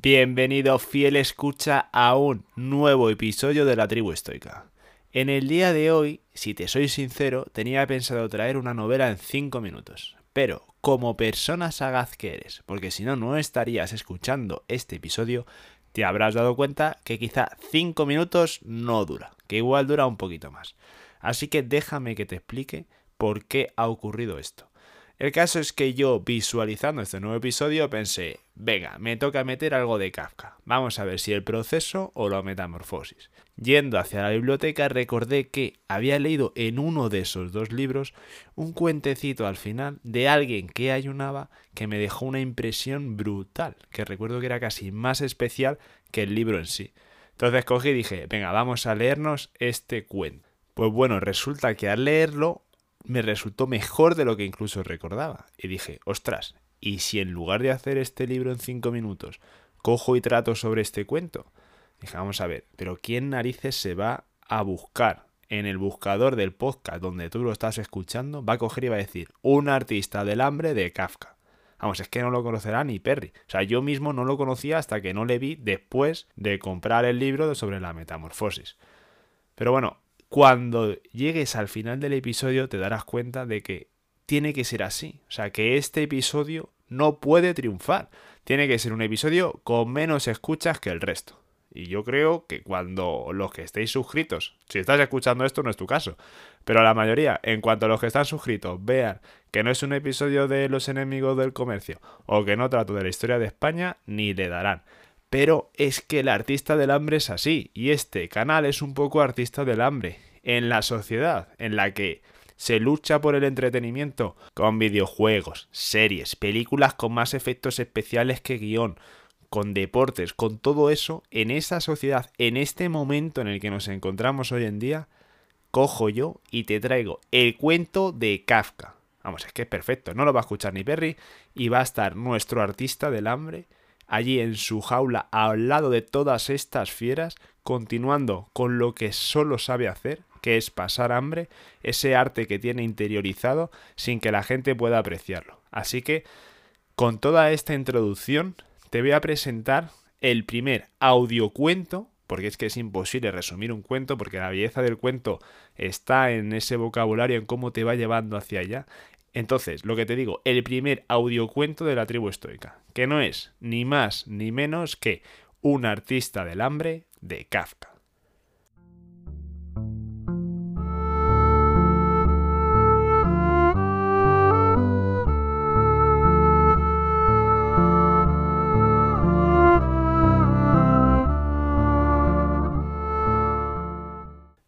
Bienvenido fiel escucha a un nuevo episodio de la tribu estoica. En el día de hoy, si te soy sincero, tenía pensado traer una novela en 5 minutos. Pero, como persona sagaz que eres, porque si no, no estarías escuchando este episodio, te habrás dado cuenta que quizá 5 minutos no dura, que igual dura un poquito más. Así que déjame que te explique por qué ha ocurrido esto. El caso es que yo, visualizando este nuevo episodio, pensé, venga, me toca meter algo de Kafka. Vamos a ver si el proceso o la metamorfosis. Yendo hacia la biblioteca recordé que había leído en uno de esos dos libros un cuentecito al final de alguien que ayunaba que me dejó una impresión brutal, que recuerdo que era casi más especial que el libro en sí. Entonces cogí y dije, venga, vamos a leernos este cuento. Pues bueno, resulta que al leerlo me resultó mejor de lo que incluso recordaba. Y dije, ostras, ¿y si en lugar de hacer este libro en cinco minutos, cojo y trato sobre este cuento? Dije, vamos a ver, pero ¿quién narices se va a buscar en el buscador del podcast donde tú lo estás escuchando? Va a coger y va a decir, un artista del hambre de Kafka. Vamos, es que no lo conocerá ni Perry. O sea, yo mismo no lo conocía hasta que no le vi después de comprar el libro sobre la metamorfosis. Pero bueno, cuando llegues al final del episodio te darás cuenta de que tiene que ser así. O sea, que este episodio no puede triunfar. Tiene que ser un episodio con menos escuchas que el resto. Y yo creo que cuando los que estéis suscritos, si estás escuchando esto no es tu caso, pero la mayoría, en cuanto los que están suscritos vean que no es un episodio de los enemigos del comercio o que no trato de la historia de España, ni le darán. Pero es que el artista del hambre es así, y este canal es un poco artista del hambre, en la sociedad, en la que se lucha por el entretenimiento con videojuegos, series, películas con más efectos especiales que guion, con deportes, con todo eso, en esa sociedad, en este momento en el que nos encontramos hoy en día, cojo yo y te traigo el cuento de Kafka. Vamos, es que es perfecto, no lo va a escuchar ni Perry y va a estar nuestro artista del hambre allí en su jaula al lado de todas estas fieras, continuando con lo que solo sabe hacer, que es pasar hambre, ese arte que tiene interiorizado sin que la gente pueda apreciarlo. Así que, con toda esta introducción, te voy a presentar el primer audiocuento, porque es que es imposible resumir un cuento, porque la belleza del cuento está en ese vocabulario, en cómo te va llevando hacia allá. Entonces, lo que te digo, el primer audiocuento de la tribu estoica, que no es ni más ni menos que un artista del hambre de Kafka.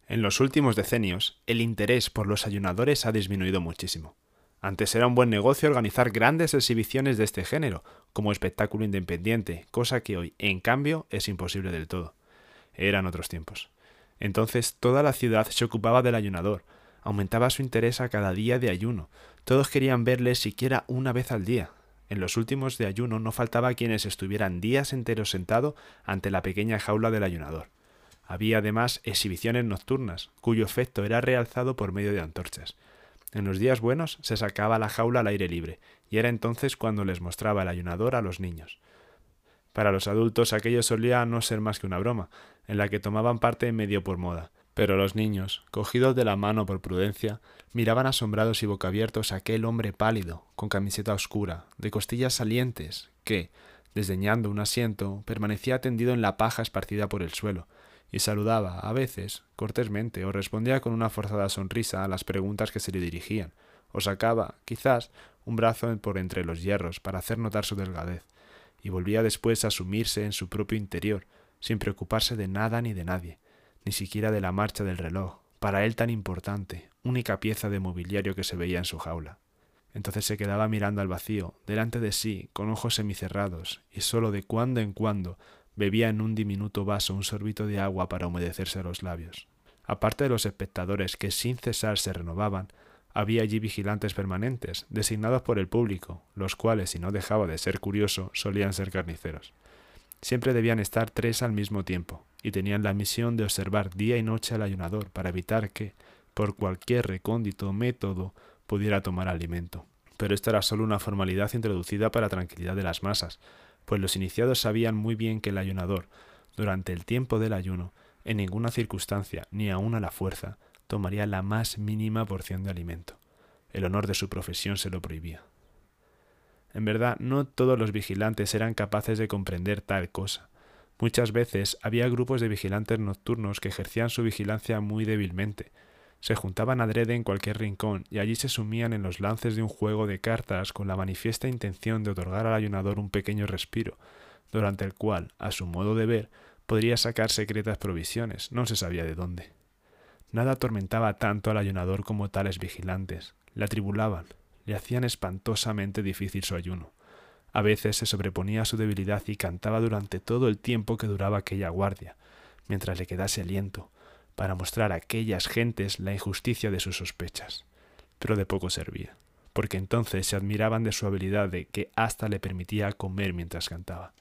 En los últimos decenios, el interés por los ayunadores ha disminuido muchísimo. Antes era un buen negocio organizar grandes exhibiciones de este género, como espectáculo independiente, cosa que hoy, en cambio, es imposible del todo. Eran otros tiempos. Entonces toda la ciudad se ocupaba del ayunador, aumentaba su interés a cada día de ayuno, todos querían verle siquiera una vez al día. En los últimos de ayuno no faltaba quienes estuvieran días enteros sentado ante la pequeña jaula del ayunador. Había además exhibiciones nocturnas, cuyo efecto era realzado por medio de antorchas. En los días buenos se sacaba la jaula al aire libre, y era entonces cuando les mostraba el ayunador a los niños. Para los adultos aquello solía no ser más que una broma, en la que tomaban parte medio por moda, pero los niños, cogidos de la mano por prudencia, miraban asombrados y boquiabiertos a aquel hombre pálido, con camiseta oscura, de costillas salientes, que, desdeñando un asiento, permanecía tendido en la paja esparcida por el suelo, y saludaba, a veces, cortésmente, o respondía con una forzada sonrisa a las preguntas que se le dirigían, o sacaba, quizás, un brazo por entre los hierros para hacer notar su delgadez, y volvía después a sumirse en su propio interior, sin preocuparse de nada ni de nadie, ni siquiera de la marcha del reloj, para él tan importante, única pieza de mobiliario que se veía en su jaula. Entonces se quedaba mirando al vacío, delante de sí, con ojos semicerrados, y sólo de cuando en cuando bebía en un diminuto vaso un sorbito de agua para humedecerse los labios. Aparte de los espectadores que sin cesar se renovaban, había allí vigilantes permanentes, designados por el público, los cuales, si no dejaba de ser curioso, solían ser carniceros. Siempre debían estar tres al mismo tiempo, y tenían la misión de observar día y noche al ayunador para evitar que, por cualquier recóndito método, pudiera tomar alimento. Pero esto era solo una formalidad introducida para tranquilidad de las masas, pues los iniciados sabían muy bien que el ayunador, durante el tiempo del ayuno, en ninguna circunstancia, ni aun a la fuerza, tomaría la más mínima porción de alimento. El honor de su profesión se lo prohibía. En verdad, no todos los vigilantes eran capaces de comprender tal cosa. Muchas veces había grupos de vigilantes nocturnos que ejercían su vigilancia muy débilmente. Se juntaban adrede en cualquier rincón y allí se sumían en los lances de un juego de cartas con la manifiesta intención de otorgar al ayunador un pequeño respiro, durante el cual, a su modo de ver, podría sacar secretas provisiones, no se sabía de dónde. Nada atormentaba tanto al ayunador como tales vigilantes. Le atribulaban, le hacían espantosamente difícil su ayuno. A veces se sobreponía a su debilidad y cantaba durante todo el tiempo que duraba aquella guardia, mientras le quedase aliento, para mostrar a aquellas gentes la injusticia de sus sospechas. Pero de poco servía, porque entonces se admiraban de su habilidad de que hasta le permitía comer mientras cantaba.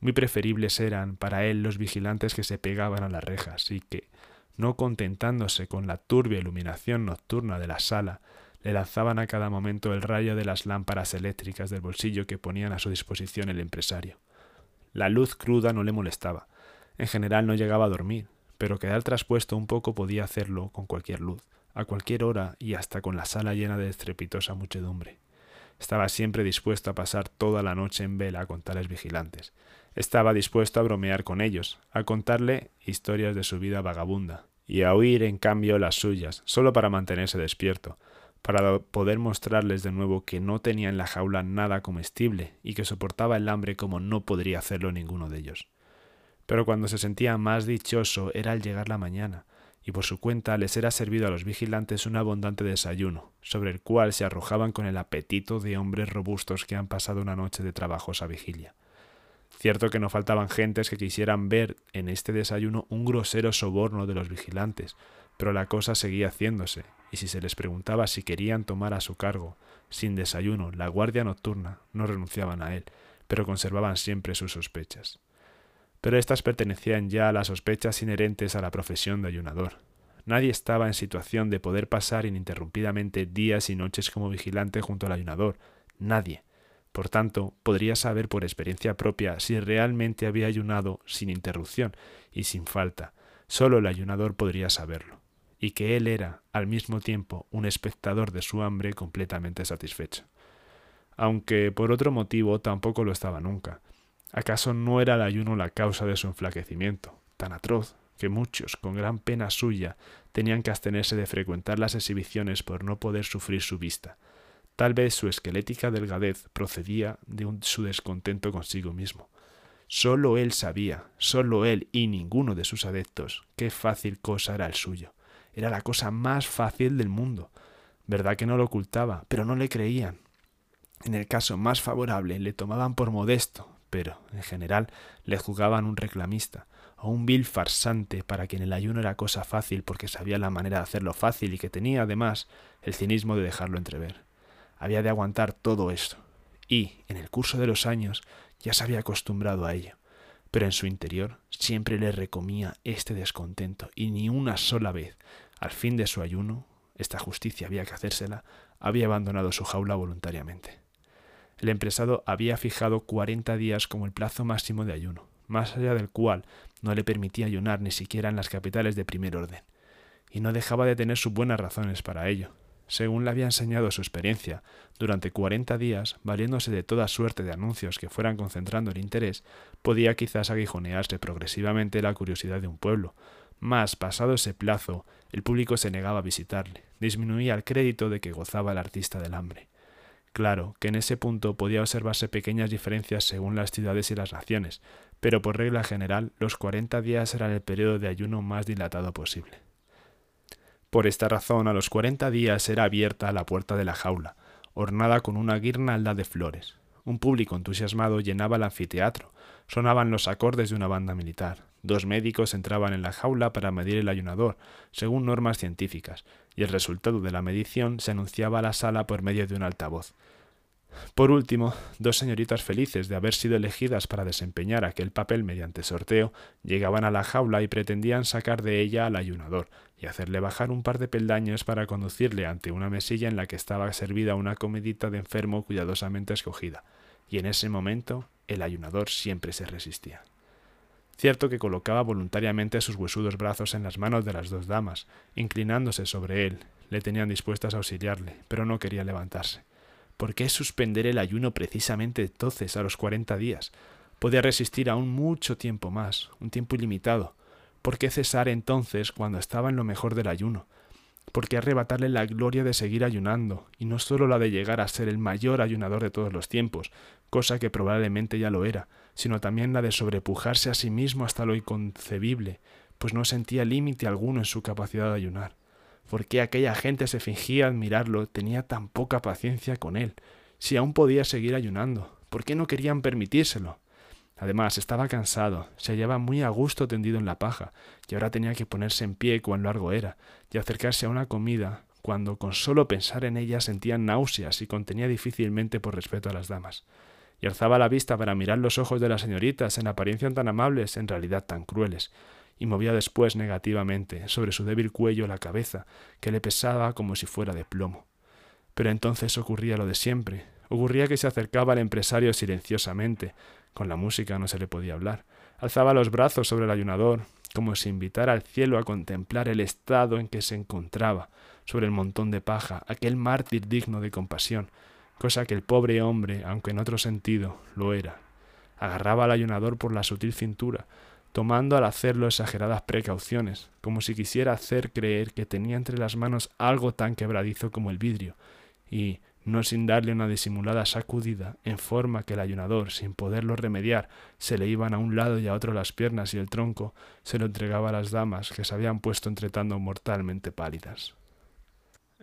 Muy preferibles eran para él los vigilantes que se pegaban a las rejas y que, no contentándose con la turbia iluminación nocturna de la sala, le lanzaban a cada momento el rayo de las lámparas eléctricas del bolsillo que ponían a su disposición el empresario. La luz cruda no le molestaba. En general no llegaba a dormir, pero quedar traspuesto un poco podía hacerlo con cualquier luz, a cualquier hora y hasta con la sala llena de estrepitosa muchedumbre. Estaba siempre dispuesto a pasar toda la noche en vela con tales vigilantes. Estaba dispuesto a bromear con ellos, a contarle historias de su vida vagabunda, y a oír en cambio las suyas, solo para mantenerse despierto, para poder mostrarles de nuevo que no tenía en la jaula nada comestible y que soportaba el hambre como no podría hacerlo ninguno de ellos. Pero cuando se sentía más dichoso era al llegar la mañana, y por su cuenta les era servido a los vigilantes un abundante desayuno, sobre el cual se arrojaban con el apetito de hombres robustos que han pasado una noche de trabajosa vigilia. Cierto que no faltaban gentes que quisieran ver en este desayuno un grosero soborno de los vigilantes, pero la cosa seguía haciéndose, y si se les preguntaba si querían tomar a su cargo, sin desayuno, la guardia nocturna, no renunciaban a él, pero conservaban siempre sus sospechas. Pero éstas pertenecían ya a las sospechas inherentes a la profesión de ayunador. Nadie estaba en situación de poder pasar ininterrumpidamente días y noches como vigilante junto al ayunador. Nadie. Por tanto, podría saber por experiencia propia si realmente había ayunado sin interrupción y sin falta. Solo el ayunador podría saberlo y que él era al mismo tiempo un espectador de su hambre completamente satisfecho. Aunque por otro motivo tampoco lo estaba nunca. ¿Acaso no era el ayuno la causa de su enflaquecimiento, tan atroz que muchos, con gran pena suya, tenían que abstenerse de frecuentar las exhibiciones por no poder sufrir su vista? Tal vez su esquelética delgadez procedía de su descontento consigo mismo. Sólo él sabía, sólo él y ninguno de sus adeptos, qué fácil cosa era el suyo era la cosa más fácil del mundo. Verdad que no lo ocultaba, pero no le creían. En el caso más favorable le tomaban por modesto, pero, en general, le juzgaban un reclamista, o un vil farsante para quien el ayuno era cosa fácil porque sabía la manera de hacerlo fácil y que tenía, además, el cinismo de dejarlo entrever. Había de aguantar todo esto, y, en el curso de los años, ya se había acostumbrado a ello pero en su interior siempre le recomía este descontento, y ni una sola vez, al fin de su ayuno, esta justicia había que hacérsela, había abandonado su jaula voluntariamente. El empresado había fijado cuarenta días como el plazo máximo de ayuno, más allá del cual no le permitía ayunar ni siquiera en las capitales de primer orden, y no dejaba de tener sus buenas razones para ello, según le había enseñado su experiencia, durante cuarenta días, valiéndose de toda suerte de anuncios que fueran concentrando el interés, podía quizás aguijonearse progresivamente la curiosidad de un pueblo. Mas, pasado ese plazo, el público se negaba a visitarle, disminuía el crédito de que gozaba el artista del hambre. Claro que en ese punto podía observarse pequeñas diferencias según las ciudades y las naciones, pero por regla general los cuarenta días eran el periodo de ayuno más dilatado posible. Por esta razón, a los cuarenta días era abierta la puerta de la jaula, ornada con una guirnalda de flores. Un público entusiasmado llenaba el anfiteatro, sonaban los acordes de una banda militar. Dos médicos entraban en la jaula para medir el ayunador, según normas científicas, y el resultado de la medición se anunciaba a la sala por medio de un altavoz. Por último, dos señoritas felices de haber sido elegidas para desempeñar aquel papel mediante sorteo llegaban a la jaula y pretendían sacar de ella al ayunador y hacerle bajar un par de peldaños para conducirle ante una mesilla en la que estaba servida una comidita de enfermo cuidadosamente escogida. Y en ese momento el ayunador siempre se resistía. Cierto que colocaba voluntariamente sus huesudos brazos en las manos de las dos damas, inclinándose sobre él, le tenían dispuestas a auxiliarle, pero no quería levantarse. ¿Por qué suspender el ayuno precisamente entonces, a los cuarenta días? Podía resistir aún mucho tiempo más, un tiempo ilimitado. ¿Por qué cesar entonces cuando estaba en lo mejor del ayuno? ¿Por qué arrebatarle la gloria de seguir ayunando, y no sólo la de llegar a ser el mayor ayunador de todos los tiempos, cosa que probablemente ya lo era, sino también la de sobrepujarse a sí mismo hasta lo inconcebible, pues no sentía límite alguno en su capacidad de ayunar. ¿Por qué aquella gente se fingía admirarlo, tenía tan poca paciencia con él, si aún podía seguir ayunando? ¿Por qué no querían permitírselo? Además, estaba cansado, se hallaba muy a gusto tendido en la paja, y ahora tenía que ponerse en pie cuán largo era, y acercarse a una comida, cuando con solo pensar en ella sentía náuseas y contenía difícilmente por respeto a las damas. Y alzaba la vista para mirar los ojos de las señoritas, en apariencia tan amables, en realidad tan crueles, y movía después negativamente sobre su débil cuello la cabeza, que le pesaba como si fuera de plomo. Pero entonces ocurría lo de siempre, ocurría que se acercaba al empresario silenciosamente, con la música no se le podía hablar. Alzaba los brazos sobre el ayunador, como si invitara al cielo a contemplar el estado en que se encontraba, sobre el montón de paja, aquel mártir digno de compasión, cosa que el pobre hombre, aunque en otro sentido, lo era. Agarraba al ayunador por la sutil cintura, tomando al hacerlo exageradas precauciones, como si quisiera hacer creer que tenía entre las manos algo tan quebradizo como el vidrio, y, no sin darle una disimulada sacudida, en forma que el ayunador, sin poderlo remediar, se le iban a un lado y a otro las piernas y el tronco, se lo entregaba a las damas que se habían puesto entretando mortalmente pálidas.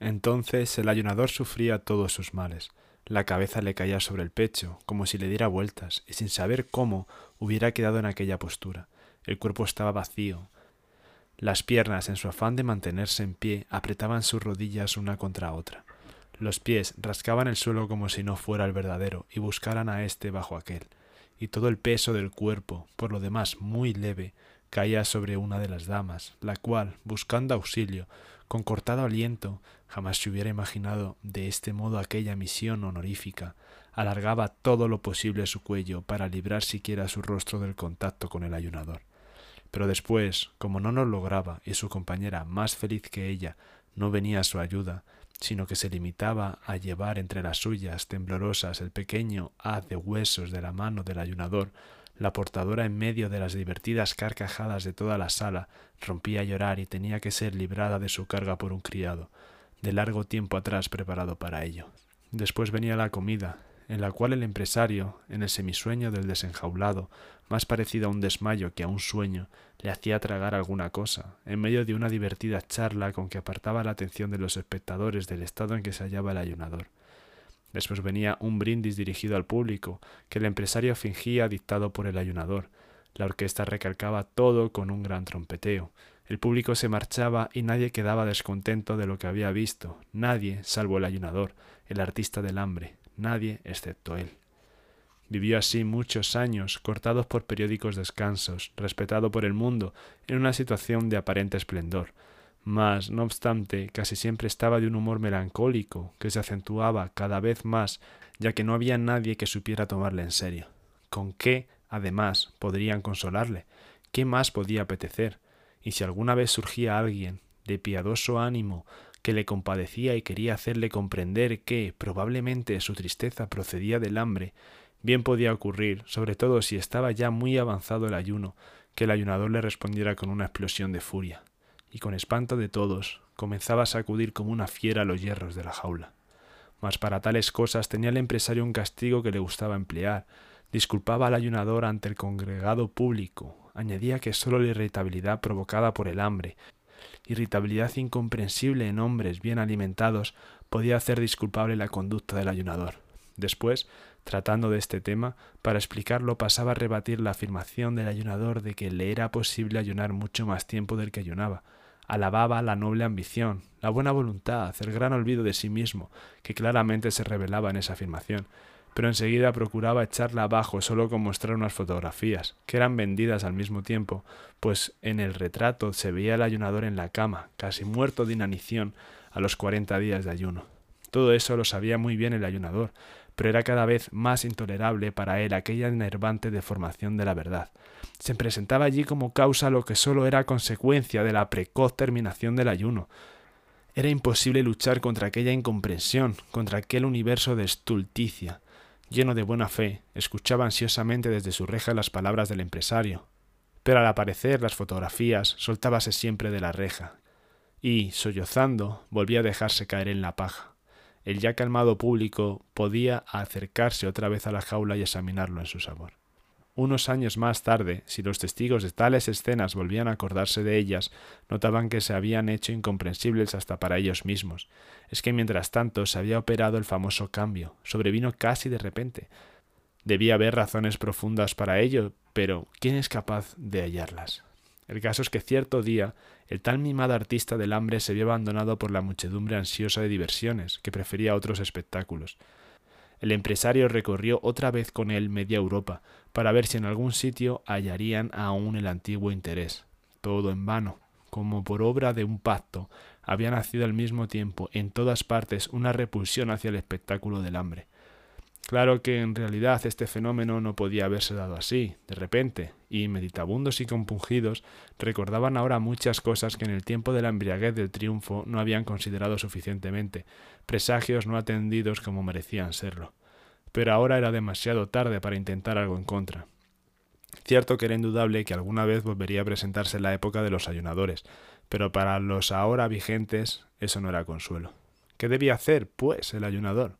Entonces el ayunador sufría todos sus males. La cabeza le caía sobre el pecho, como si le diera vueltas, y sin saber cómo hubiera quedado en aquella postura. El cuerpo estaba vacío. Las piernas, en su afán de mantenerse en pie, apretaban sus rodillas una contra otra. Los pies rascaban el suelo como si no fuera el verdadero y buscaran a éste bajo aquel, y todo el peso del cuerpo, por lo demás muy leve, caía sobre una de las damas, la cual, buscando auxilio, con cortado aliento, jamás se hubiera imaginado de este modo aquella misión honorífica, alargaba todo lo posible su cuello para librar siquiera su rostro del contacto con el ayunador. Pero después, como no lo lograba y su compañera, más feliz que ella, no venía a su ayuda, sino que se limitaba a llevar entre las suyas temblorosas el pequeño haz de huesos de la mano del ayunador, la portadora en medio de las divertidas carcajadas de toda la sala rompía a llorar y tenía que ser librada de su carga por un criado, de largo tiempo atrás preparado para ello. Después venía la comida, en la cual el empresario, en el semisueño del desenjaulado, más parecido a un desmayo que a un sueño, le hacía tragar alguna cosa, en medio de una divertida charla con que apartaba la atención de los espectadores del estado en que se hallaba el ayunador. Después venía un brindis dirigido al público, que el empresario fingía dictado por el ayunador. La orquesta recalcaba todo con un gran trompeteo. El público se marchaba y nadie quedaba descontento de lo que había visto, nadie salvo el ayunador, el artista del hambre, nadie excepto él. Vivió así muchos años, cortados por periódicos descansos, respetado por el mundo, en una situación de aparente esplendor. Mas, no obstante, casi siempre estaba de un humor melancólico, que se acentuaba cada vez más, ya que no había nadie que supiera tomarle en serio. ¿Con qué, además, podrían consolarle? ¿Qué más podía apetecer? Y si alguna vez surgía alguien, de piadoso ánimo, que le compadecía y quería hacerle comprender que probablemente su tristeza procedía del hambre, bien podía ocurrir, sobre todo si estaba ya muy avanzado el ayuno, que el ayunador le respondiera con una explosión de furia, y con espanto de todos comenzaba a sacudir como una fiera los hierros de la jaula. Mas para tales cosas tenía el empresario un castigo que le gustaba emplear, disculpaba al ayunador ante el congregado público, añadía que sólo la irritabilidad provocada por el hambre irritabilidad incomprensible en hombres bien alimentados, podía hacer disculpable la conducta del ayunador. Después, tratando de este tema, para explicarlo pasaba a rebatir la afirmación del ayunador de que le era posible ayunar mucho más tiempo del que ayunaba. Alababa la noble ambición, la buena voluntad, el gran olvido de sí mismo, que claramente se revelaba en esa afirmación, pero enseguida procuraba echarla abajo solo con mostrar unas fotografías, que eran vendidas al mismo tiempo, pues en el retrato se veía el ayunador en la cama, casi muerto de inanición, a los cuarenta días de ayuno. Todo eso lo sabía muy bien el ayunador, pero era cada vez más intolerable para él aquella enervante deformación de la verdad. Se presentaba allí como causa lo que sólo era consecuencia de la precoz terminación del ayuno. Era imposible luchar contra aquella incomprensión, contra aquel universo de estulticia. Lleno de buena fe, escuchaba ansiosamente desde su reja las palabras del empresario, pero al aparecer las fotografías soltábase siempre de la reja, y, sollozando, volvía a dejarse caer en la paja el ya calmado público podía acercarse otra vez a la jaula y examinarlo en su sabor. Unos años más tarde, si los testigos de tales escenas volvían a acordarse de ellas, notaban que se habían hecho incomprensibles hasta para ellos mismos. Es que mientras tanto se había operado el famoso cambio, sobrevino casi de repente. Debía haber razones profundas para ello, pero ¿quién es capaz de hallarlas? El caso es que cierto día el tal mimado artista del hambre se vio abandonado por la muchedumbre ansiosa de diversiones, que prefería otros espectáculos. El empresario recorrió otra vez con él media Europa, para ver si en algún sitio hallarían aún el antiguo interés. Todo en vano. Como por obra de un pacto, había nacido al mismo tiempo en todas partes una repulsión hacia el espectáculo del hambre. Claro que en realidad este fenómeno no podía haberse dado así, de repente, y meditabundos y compungidos recordaban ahora muchas cosas que en el tiempo de la embriaguez del triunfo no habían considerado suficientemente, presagios no atendidos como merecían serlo. Pero ahora era demasiado tarde para intentar algo en contra. Cierto que era indudable que alguna vez volvería a presentarse la época de los ayunadores, pero para los ahora vigentes eso no era consuelo. ¿Qué debía hacer, pues, el ayunador?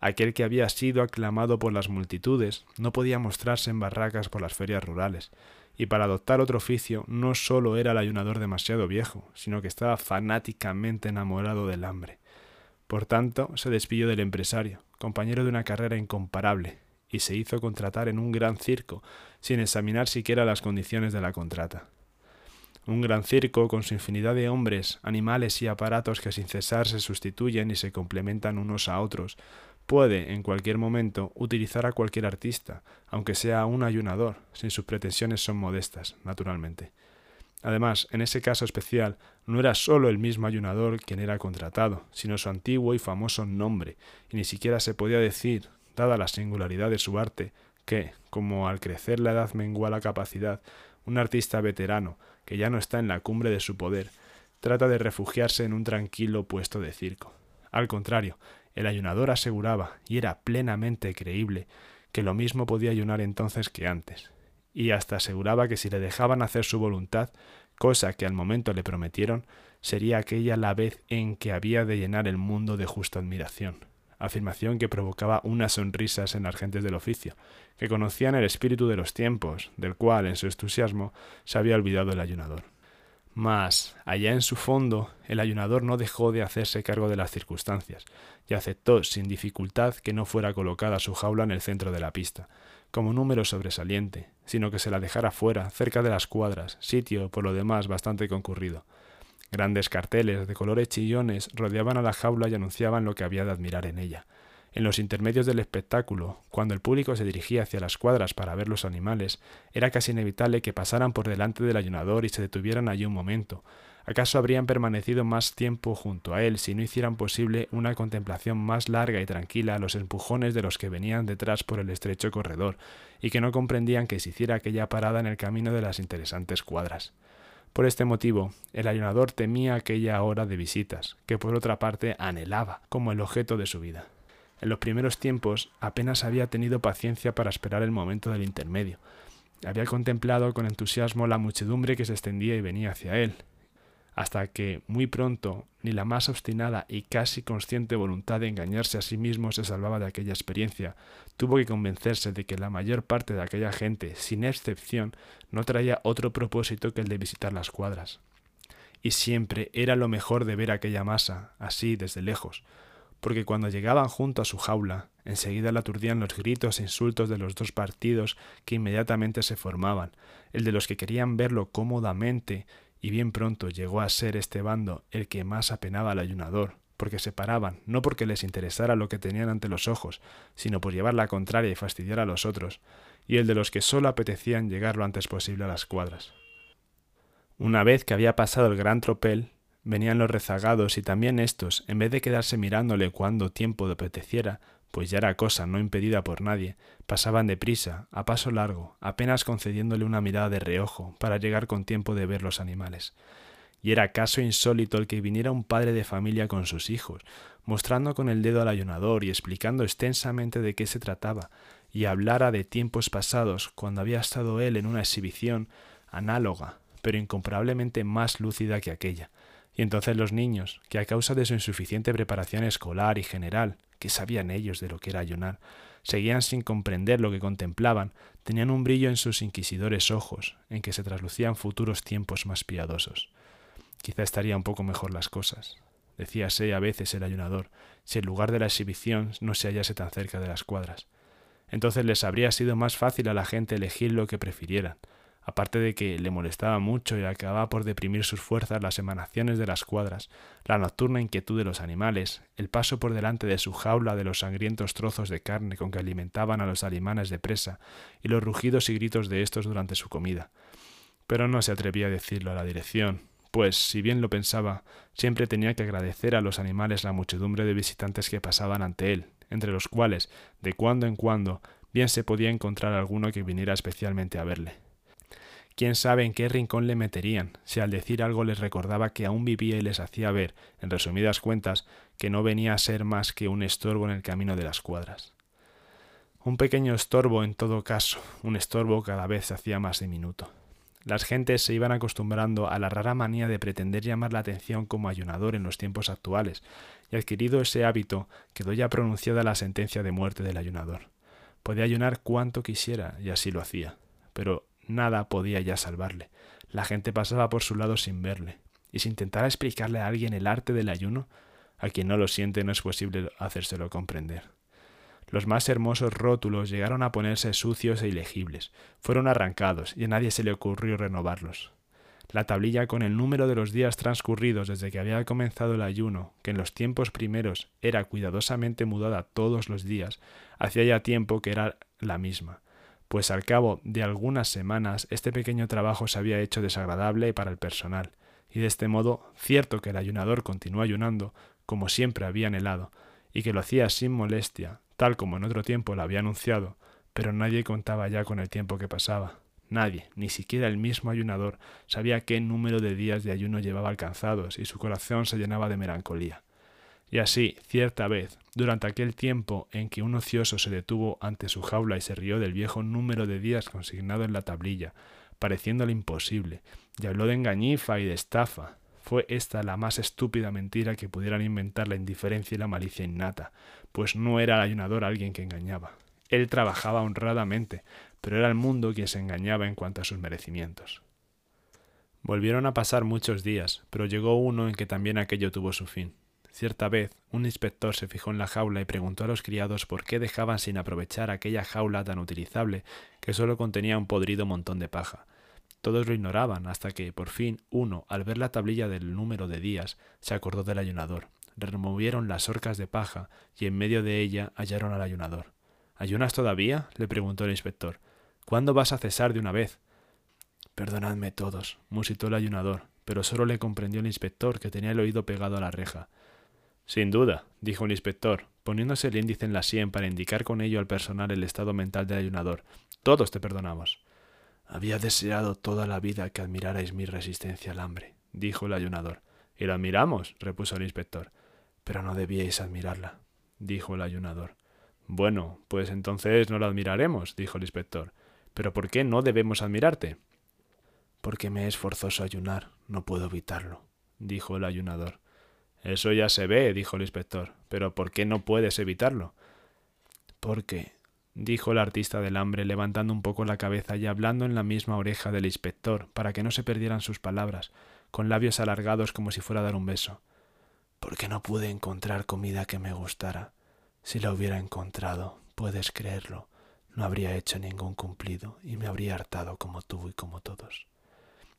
Aquel que había sido aclamado por las multitudes no podía mostrarse en barracas por las ferias rurales, y para adoptar otro oficio no sólo era el ayunador demasiado viejo, sino que estaba fanáticamente enamorado del hambre. Por tanto, se despidió del empresario, compañero de una carrera incomparable, y se hizo contratar en un gran circo, sin examinar siquiera las condiciones de la contrata. Un gran circo con su infinidad de hombres, animales y aparatos que sin cesar se sustituyen y se complementan unos a otros, Puede, en cualquier momento, utilizar a cualquier artista, aunque sea un ayunador, sin sus pretensiones son modestas, naturalmente. Además, en ese caso especial, no era sólo el mismo ayunador quien era contratado, sino su antiguo y famoso nombre, y ni siquiera se podía decir, dada la singularidad de su arte, que, como al crecer la edad mengua la capacidad, un artista veterano, que ya no está en la cumbre de su poder, trata de refugiarse en un tranquilo puesto de circo. Al contrario, el ayunador aseguraba, y era plenamente creíble, que lo mismo podía ayunar entonces que antes, y hasta aseguraba que si le dejaban hacer su voluntad, cosa que al momento le prometieron, sería aquella la vez en que había de llenar el mundo de justa admiración, afirmación que provocaba unas sonrisas en las gentes del oficio, que conocían el espíritu de los tiempos, del cual en su entusiasmo se había olvidado el ayunador. Mas, allá en su fondo, el ayunador no dejó de hacerse cargo de las circunstancias, y aceptó sin dificultad que no fuera colocada su jaula en el centro de la pista, como número sobresaliente, sino que se la dejara fuera, cerca de las cuadras, sitio, por lo demás, bastante concurrido. Grandes carteles de colores chillones rodeaban a la jaula y anunciaban lo que había de admirar en ella. En los intermedios del espectáculo, cuando el público se dirigía hacia las cuadras para ver los animales, era casi inevitable que pasaran por delante del ayunador y se detuvieran allí un momento. ¿Acaso habrían permanecido más tiempo junto a él si no hicieran posible una contemplación más larga y tranquila a los empujones de los que venían detrás por el estrecho corredor, y que no comprendían que se hiciera aquella parada en el camino de las interesantes cuadras? Por este motivo, el ayunador temía aquella hora de visitas, que por otra parte anhelaba como el objeto de su vida. En los primeros tiempos apenas había tenido paciencia para esperar el momento del intermedio. Había contemplado con entusiasmo la muchedumbre que se extendía y venía hacia él, hasta que, muy pronto, ni la más obstinada y casi consciente voluntad de engañarse a sí mismo se salvaba de aquella experiencia. Tuvo que convencerse de que la mayor parte de aquella gente, sin excepción, no traía otro propósito que el de visitar las cuadras. Y siempre era lo mejor de ver aquella masa, así desde lejos, porque cuando llegaban junto a su jaula, enseguida la aturdían los gritos e insultos de los dos partidos que inmediatamente se formaban, el de los que querían verlo cómodamente, y bien pronto llegó a ser este bando el que más apenaba al ayunador, porque se paraban, no porque les interesara lo que tenían ante los ojos, sino por llevar la contraria y fastidiar a los otros, y el de los que sólo apetecían llegar lo antes posible a las cuadras. Una vez que había pasado el gran tropel, venían los rezagados y también éstos, en vez de quedarse mirándole cuando tiempo de apeteciera, pues ya era cosa no impedida por nadie, pasaban deprisa, a paso largo, apenas concediéndole una mirada de reojo para llegar con tiempo de ver los animales. Y era caso insólito el que viniera un padre de familia con sus hijos, mostrando con el dedo al ayunador y explicando extensamente de qué se trataba, y hablara de tiempos pasados cuando había estado él en una exhibición análoga, pero incomparablemente más lúcida que aquella. Y entonces los niños, que a causa de su insuficiente preparación escolar y general, que sabían ellos de lo que era ayunar, seguían sin comprender lo que contemplaban, tenían un brillo en sus inquisidores ojos, en que se traslucían futuros tiempos más piadosos. Quizá estaría un poco mejor las cosas, decíase a veces el ayunador, si el lugar de la exhibición no se hallase tan cerca de las cuadras. Entonces les habría sido más fácil a la gente elegir lo que prefirieran, aparte de que le molestaba mucho y acababa por deprimir sus fuerzas las emanaciones de las cuadras, la nocturna inquietud de los animales, el paso por delante de su jaula de los sangrientos trozos de carne con que alimentaban a los alimanes de presa, y los rugidos y gritos de estos durante su comida. Pero no se atrevía a decirlo a la dirección, pues, si bien lo pensaba, siempre tenía que agradecer a los animales la muchedumbre de visitantes que pasaban ante él, entre los cuales, de cuando en cuando, bien se podía encontrar alguno que viniera especialmente a verle. Quién sabe en qué rincón le meterían, si al decir algo les recordaba que aún vivía y les hacía ver, en resumidas cuentas, que no venía a ser más que un estorbo en el camino de las cuadras. Un pequeño estorbo en todo caso, un estorbo cada vez se hacía más diminuto. Las gentes se iban acostumbrando a la rara manía de pretender llamar la atención como ayunador en los tiempos actuales, y adquirido ese hábito quedó ya pronunciada la sentencia de muerte del ayunador. Podía ayunar cuanto quisiera, y así lo hacía, pero nada podía ya salvarle. La gente pasaba por su lado sin verle, y si intentara explicarle a alguien el arte del ayuno, a quien no lo siente no es posible hacérselo comprender. Los más hermosos rótulos llegaron a ponerse sucios e ilegibles, fueron arrancados y a nadie se le ocurrió renovarlos. La tablilla con el número de los días transcurridos desde que había comenzado el ayuno, que en los tiempos primeros era cuidadosamente mudada todos los días, hacía ya tiempo que era la misma, pues al cabo de algunas semanas este pequeño trabajo se había hecho desagradable para el personal, y de este modo, cierto que el ayunador continuó ayunando, como siempre había anhelado, y que lo hacía sin molestia, tal como en otro tiempo lo había anunciado, pero nadie contaba ya con el tiempo que pasaba. Nadie, ni siquiera el mismo ayunador, sabía qué número de días de ayuno llevaba alcanzados, y su corazón se llenaba de melancolía. Y así, cierta vez, durante aquel tiempo en que un ocioso se detuvo ante su jaula y se rió del viejo número de días consignado en la tablilla, pareciéndole imposible, y habló de engañifa y de estafa, fue esta la más estúpida mentira que pudieran inventar la indiferencia y la malicia innata, pues no era el ayunador alguien que engañaba. Él trabajaba honradamente, pero era el mundo quien se engañaba en cuanto a sus merecimientos. Volvieron a pasar muchos días, pero llegó uno en que también aquello tuvo su fin. Cierta vez, un inspector se fijó en la jaula y preguntó a los criados por qué dejaban sin aprovechar aquella jaula tan utilizable que solo contenía un podrido montón de paja. Todos lo ignoraban hasta que, por fin, uno, al ver la tablilla del número de días, se acordó del ayunador. Removieron las orcas de paja y en medio de ella hallaron al ayunador. ¿Ayunas todavía? le preguntó el inspector. ¿Cuándo vas a cesar de una vez? Perdonadme todos, musitó el ayunador, pero solo le comprendió el inspector, que tenía el oído pegado a la reja. Sin duda, dijo el inspector, poniéndose el índice en la sien para indicar con ello al personal el estado mental del ayunador. Todos te perdonamos. Había deseado toda la vida que admirarais mi resistencia al hambre, dijo el ayunador. Y la admiramos, repuso el inspector. Pero no debíais admirarla, dijo el ayunador. Bueno, pues entonces no la admiraremos, dijo el inspector. Pero ¿por qué no debemos admirarte? Porque me es forzoso ayunar, no puedo evitarlo, dijo el ayunador. Eso ya se ve, dijo el inspector. Pero ¿por qué no puedes evitarlo? Porque, dijo el artista del hambre, levantando un poco la cabeza y hablando en la misma oreja del inspector, para que no se perdieran sus palabras, con labios alargados como si fuera a dar un beso. Porque no pude encontrar comida que me gustara. Si la hubiera encontrado, puedes creerlo, no habría hecho ningún cumplido y me habría hartado como tú y como todos.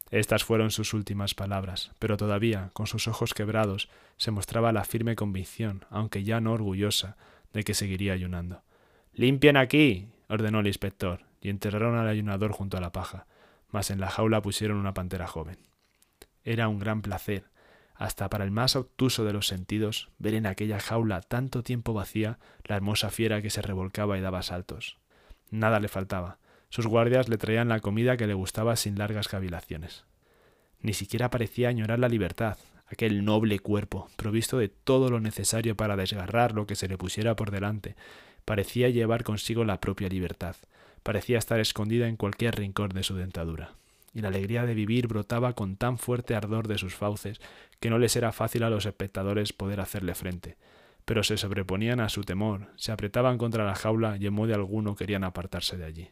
Estas fueron sus últimas palabras, pero todavía, con sus ojos quebrados, se mostraba la firme convicción, aunque ya no orgullosa, de que seguiría ayunando. Limpien aquí. ordenó el inspector, y enterraron al ayunador junto a la paja, mas en la jaula pusieron una pantera joven. Era un gran placer, hasta para el más obtuso de los sentidos, ver en aquella jaula tanto tiempo vacía la hermosa fiera que se revolcaba y daba saltos. Nada le faltaba. Sus guardias le traían la comida que le gustaba sin largas cavilaciones. Ni siquiera parecía añorar la libertad, aquel noble cuerpo, provisto de todo lo necesario para desgarrar lo que se le pusiera por delante, parecía llevar consigo la propia libertad, parecía estar escondida en cualquier rincón de su dentadura y la alegría de vivir brotaba con tan fuerte ardor de sus fauces que no les era fácil a los espectadores poder hacerle frente, pero se sobreponían a su temor, se apretaban contra la jaula y en modo alguno querían apartarse de allí.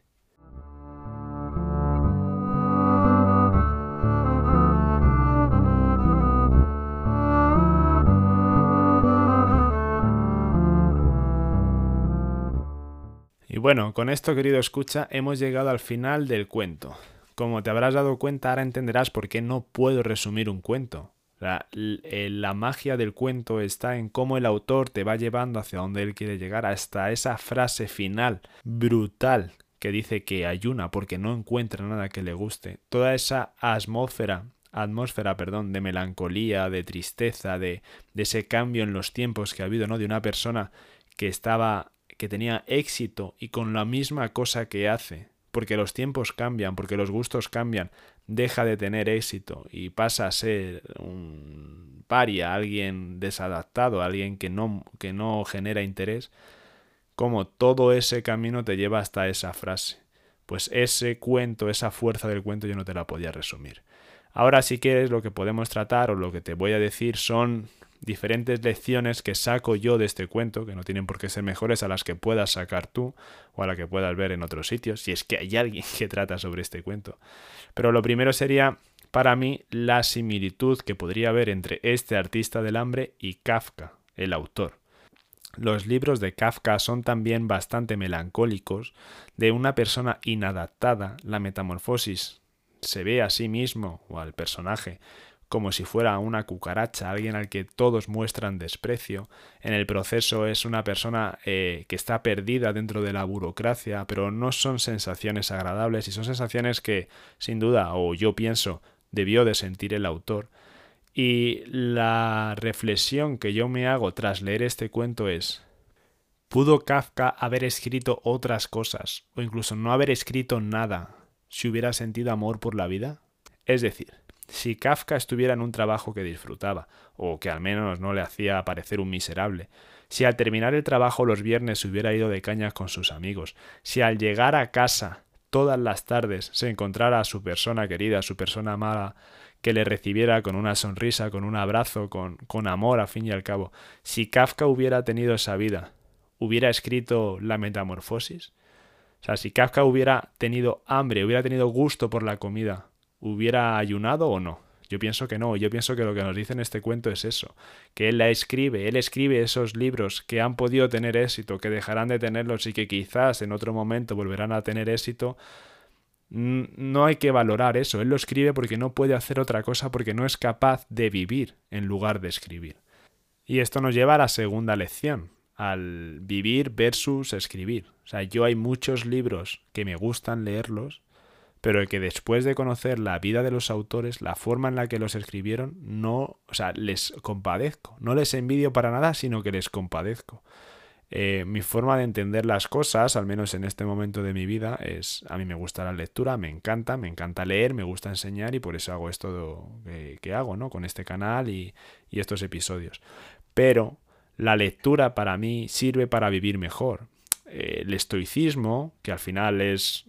Bueno, con esto, querido escucha, hemos llegado al final del cuento. Como te habrás dado cuenta, ahora entenderás por qué no puedo resumir un cuento. La, eh, la, magia del cuento está en cómo el autor te va llevando hacia donde él quiere llegar, hasta esa frase final brutal que dice que ayuna porque no encuentra nada que le guste. Toda esa atmósfera, atmósfera, perdón, de melancolía, de tristeza, de, de ese cambio en los tiempos que ha habido, ¿no? De una persona que estaba, que tenía éxito y con la misma cosa que hace, porque los tiempos cambian, porque los gustos cambian, deja de tener éxito y pasa a ser un paria, alguien desadaptado, alguien que no, que no genera interés, como todo ese camino te lleva hasta esa frase. Pues ese cuento, esa fuerza del cuento yo no te la podía resumir. Ahora si quieres lo que podemos tratar o lo que te voy a decir son diferentes lecciones que saco yo de este cuento, que no tienen por qué ser mejores a las que puedas sacar tú o a las que puedas ver en otros sitios, si es que hay alguien que trata sobre este cuento. Pero lo primero sería, para mí, la similitud que podría haber entre este artista del hambre y Kafka, el autor. Los libros de Kafka son también bastante melancólicos, de una persona inadaptada, la metamorfosis se ve a sí mismo o al personaje como si fuera una cucaracha, alguien al que todos muestran desprecio. En el proceso es una persona eh, que está perdida dentro de la burocracia, pero no son sensaciones agradables y son sensaciones que, sin duda, o yo pienso, debió de sentir el autor. Y la reflexión que yo me hago tras leer este cuento es, ¿pudo Kafka haber escrito otras cosas, o incluso no haber escrito nada, si hubiera sentido amor por la vida? Es decir, si Kafka estuviera en un trabajo que disfrutaba, o que al menos no le hacía parecer un miserable, si al terminar el trabajo los viernes se hubiera ido de cañas con sus amigos, si al llegar a casa todas las tardes se encontrara a su persona querida, a su persona amada, que le recibiera con una sonrisa, con un abrazo, con, con amor, a fin y al cabo, si Kafka hubiera tenido esa vida, hubiera escrito la metamorfosis, o sea, si Kafka hubiera tenido hambre, hubiera tenido gusto por la comida, hubiera ayunado o no. Yo pienso que no, yo pienso que lo que nos dice en este cuento es eso, que él la escribe, él escribe esos libros que han podido tener éxito, que dejarán de tenerlos y que quizás en otro momento volverán a tener éxito. No hay que valorar eso, él lo escribe porque no puede hacer otra cosa, porque no es capaz de vivir en lugar de escribir. Y esto nos lleva a la segunda lección, al vivir versus escribir. O sea, yo hay muchos libros que me gustan leerlos, pero que después de conocer la vida de los autores, la forma en la que los escribieron, no, o sea, les compadezco. No les envidio para nada, sino que les compadezco. Eh, mi forma de entender las cosas, al menos en este momento de mi vida, es a mí me gusta la lectura, me encanta, me encanta leer, me gusta enseñar y por eso hago esto que, hago, ¿no? Con este canal y, y estos episodios. Pero la lectura para mí sirve para vivir mejor. Eh, el estoicismo, que al final es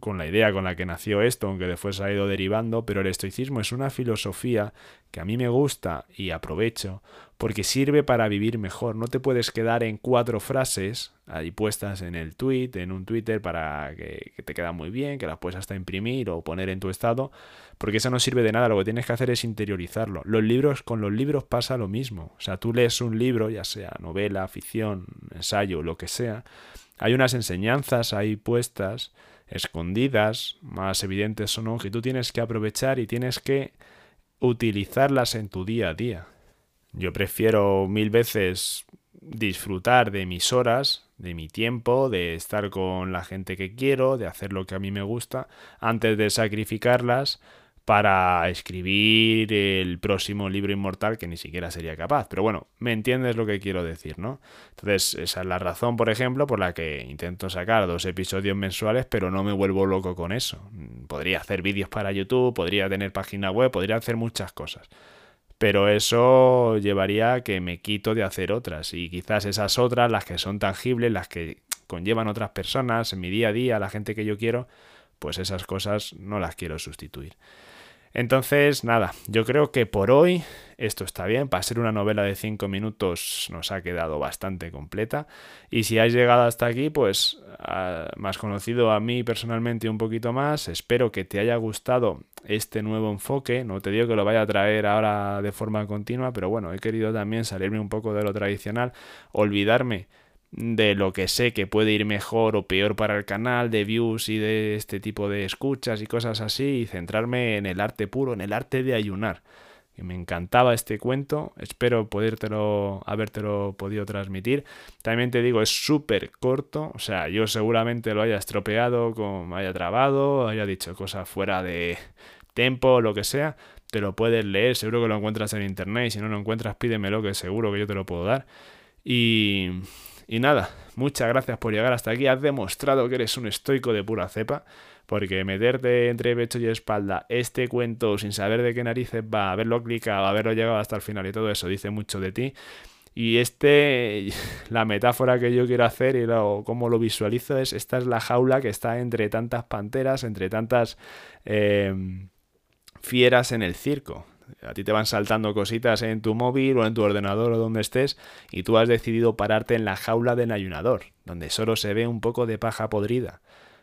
con la idea con la que nació esto, aunque después ha ido derivando, pero el estoicismo es una filosofía que a mí me gusta y aprovecho porque sirve para vivir mejor. No te puedes quedar en cuatro frases ahí puestas en el tweet, en un Twitter para que, te quedan muy bien, que las puedes hasta imprimir o poner en tu estado, porque eso no sirve de nada. Lo que tienes que hacer es interiorizarlo. Los libros, con los libros pasa lo mismo. O sea, tú lees un libro, ya sea novela, ficción, ensayo, lo que sea, hay unas enseñanzas ahí puestas escondidas, más evidentes o no, que tú tienes que aprovechar y tienes que utilizarlas en tu día a día. Yo prefiero mil veces disfrutar de mis horas, de mi tiempo, de estar con la gente que quiero, de hacer lo que a mí me gusta, antes de sacrificarlas para escribir el próximo libro inmortal que ni siquiera sería capaz. Pero bueno, me entiendes lo que quiero decir, ¿no? Entonces, esa es la razón, por ejemplo, por la que intento sacar dos episodios mensuales, pero no me vuelvo loco con eso. Podría hacer vídeos para YouTube, podría tener página web, podría hacer muchas cosas. Pero eso llevaría a que me quito de hacer otras. Y quizás esas otras, las que son tangibles, las que conllevan otras personas en mi día a día, la gente que yo quiero, pues esas cosas no las quiero sustituir. Entonces, nada, yo creo que por hoy esto está bien. Para ser una novela de 5 minutos nos ha quedado bastante completa. Y si has llegado hasta aquí, pues más conocido a mí personalmente un poquito más. Espero que te haya gustado este nuevo enfoque. No te digo que lo vaya a traer ahora de forma continua, pero bueno, he querido también salirme un poco de lo tradicional, olvidarme de lo que sé que puede ir mejor o peor para el canal, de views y de este tipo de escuchas y cosas así, y centrarme en el arte puro, en el arte de ayunar. Que me encantaba este cuento, espero podértelo, habértelo podido transmitir. También te digo, es súper corto, o sea, yo seguramente lo haya estropeado, como haya trabado, haya dicho cosas fuera de tempo, lo que sea, te lo puedes leer, seguro que lo encuentras en internet, y si no lo encuentras pídemelo, que seguro que yo te lo puedo dar. Y y nada, muchas gracias por llegar hasta aquí. Has demostrado que eres un estoico de pura cepa, porque meterte entre pecho y espalda este cuento sin saber de qué narices va, haberlo clicado, haberlo llegado hasta el final y todo eso dice mucho de ti. Y este, la metáfora que yo quiero hacer y lo, cómo lo visualizo es, esta es la jaula que está entre tantas panteras, entre tantas eh, fieras en el circo. A ti te van saltando cositas en tu móvil o en tu ordenador o donde estés y tú has decidido pararte en la jaula del ayunador, donde solo se ve un poco de paja podrida.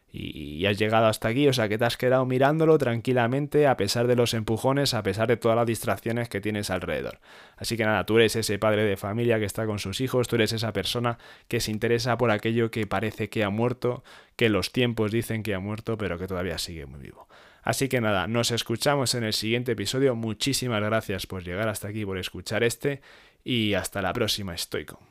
Y, has llegado hasta aquí, o sea que te has quedado mirándolo tranquilamente a pesar de los empujones, a pesar de todas las distracciones que tienes alrededor. Así que nada, tú eres ese padre de familia que está con sus hijos, tú eres esa persona que se interesa por aquello que parece que ha muerto, que los tiempos dicen que ha muerto, pero que todavía sigue muy vivo. Así que nada, nos escuchamos en el siguiente episodio. Muchísimas gracias por llegar hasta aquí, por escuchar este y hasta la próxima, estoico.